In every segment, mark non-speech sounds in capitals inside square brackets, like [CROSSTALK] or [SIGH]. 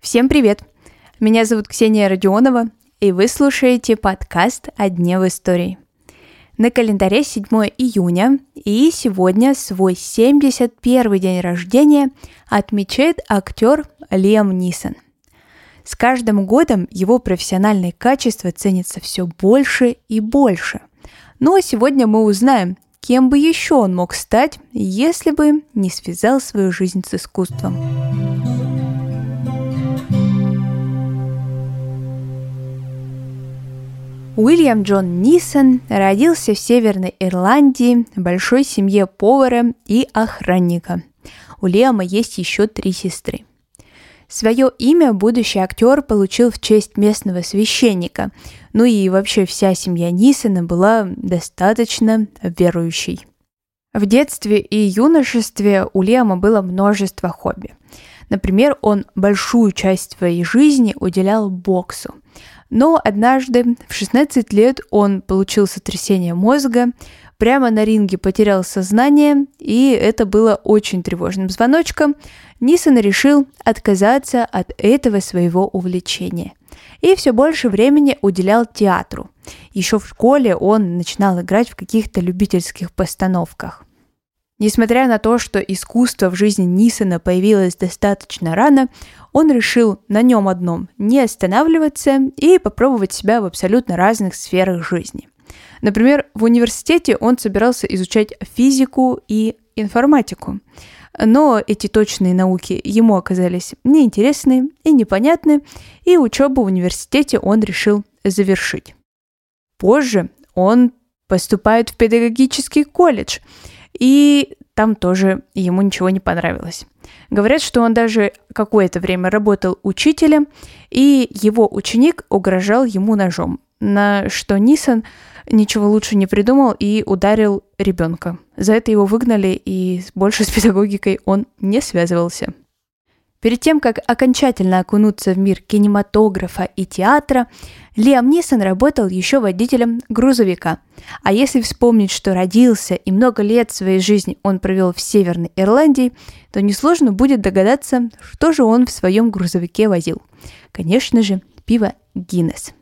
Всем привет! Меня зовут Ксения Родионова, и вы слушаете подкаст «О дне в истории». На календаре 7 июня, и сегодня свой 71 день рождения отмечает актер Лиам Нисон. С каждым годом его профессиональные качества ценятся все больше и больше. Ну а сегодня мы узнаем, кем бы еще он мог стать, если бы не связал свою жизнь с искусством. Уильям Джон Нисон родился в Северной Ирландии большой семье повара и охранника. У Лиама есть еще три сестры. Свое имя будущий актер получил в честь местного священника, ну и вообще вся семья Нисона была достаточно верующей. В детстве и юношестве у Лиама было множество хобби. Например, он большую часть своей жизни уделял боксу. Но однажды в 16 лет он получил сотрясение мозга, прямо на ринге потерял сознание, и это было очень тревожным звоночком. Нисон решил отказаться от этого своего увлечения. И все больше времени уделял театру. Еще в школе он начинал играть в каких-то любительских постановках. Несмотря на то, что искусство в жизни Нисона появилось достаточно рано, он решил на нем одном не останавливаться и попробовать себя в абсолютно разных сферах жизни. Например, в университете он собирался изучать физику и информатику. Но эти точные науки ему оказались неинтересны и непонятны, и учебу в университете он решил завершить. Позже он поступает в педагогический колледж – и там тоже ему ничего не понравилось. Говорят, что он даже какое-то время работал учителем, и его ученик угрожал ему ножом, на что Нисон ничего лучше не придумал и ударил ребенка. За это его выгнали, и больше [LAUGHS] с педагогикой он не связывался. Перед тем, как окончательно окунуться в мир кинематографа и театра, Лиам Нисон работал еще водителем грузовика. А если вспомнить, что родился и много лет своей жизни он провел в Северной Ирландии, то несложно будет догадаться, что же он в своем грузовике возил. Конечно же, пиво Гиннес –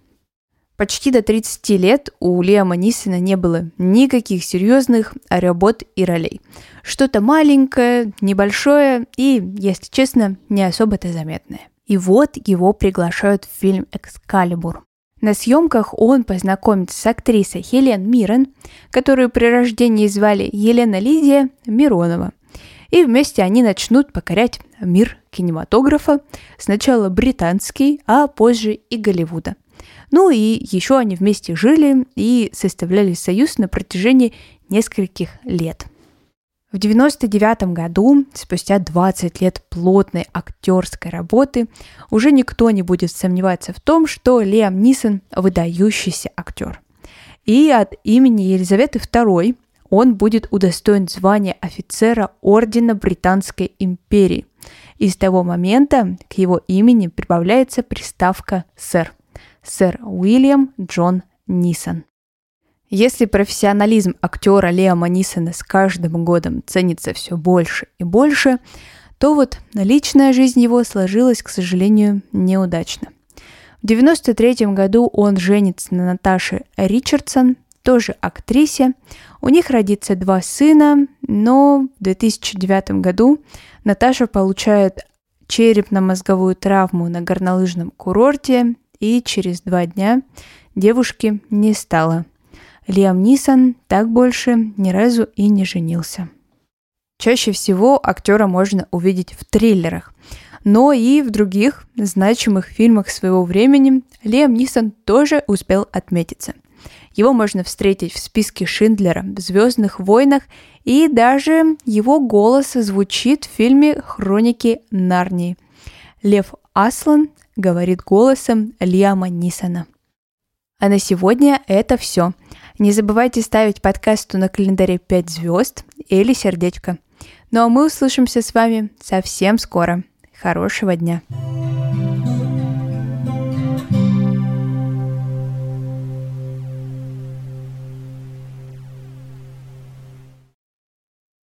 Почти до 30 лет у Лиама Нисона не было никаких серьезных работ и ролей. Что-то маленькое, небольшое и, если честно, не особо-то заметное. И вот его приглашают в фильм «Экскалибур». На съемках он познакомится с актрисой Хелен Мирен, которую при рождении звали Елена Лидия Миронова. И вместе они начнут покорять мир кинематографа, сначала британский, а позже и Голливуда – ну и еще они вместе жили и составляли союз на протяжении нескольких лет. В 1999 году, спустя 20 лет плотной актерской работы, уже никто не будет сомневаться в том, что Лиам Нисон – выдающийся актер. И от имени Елизаветы II он будет удостоен звания офицера Ордена Британской империи. И с того момента к его имени прибавляется приставка «сэр» сэр Уильям Джон Нисон. Если профессионализм актера Лиама Нисона с каждым годом ценится все больше и больше, то вот личная жизнь его сложилась, к сожалению, неудачно. В 1993 году он женится на Наташе Ричардсон, тоже актрисе. У них родится два сына, но в 2009 году Наташа получает черепно-мозговую травму на горнолыжном курорте и через два дня девушки не стало. Лиам Нисон так больше ни разу и не женился. Чаще всего актера можно увидеть в триллерах, но и в других значимых фильмах своего времени Лиам Нисон тоже успел отметиться. Его можно встретить в списке Шиндлера, в «Звездных войнах», и даже его голос звучит в фильме «Хроники Нарнии». Лев Аслан говорит голосом Лиама Нисона. А на сегодня это все. Не забывайте ставить подкасту на календаре 5 звезд или сердечко. Ну а мы услышимся с вами совсем скоро. Хорошего дня!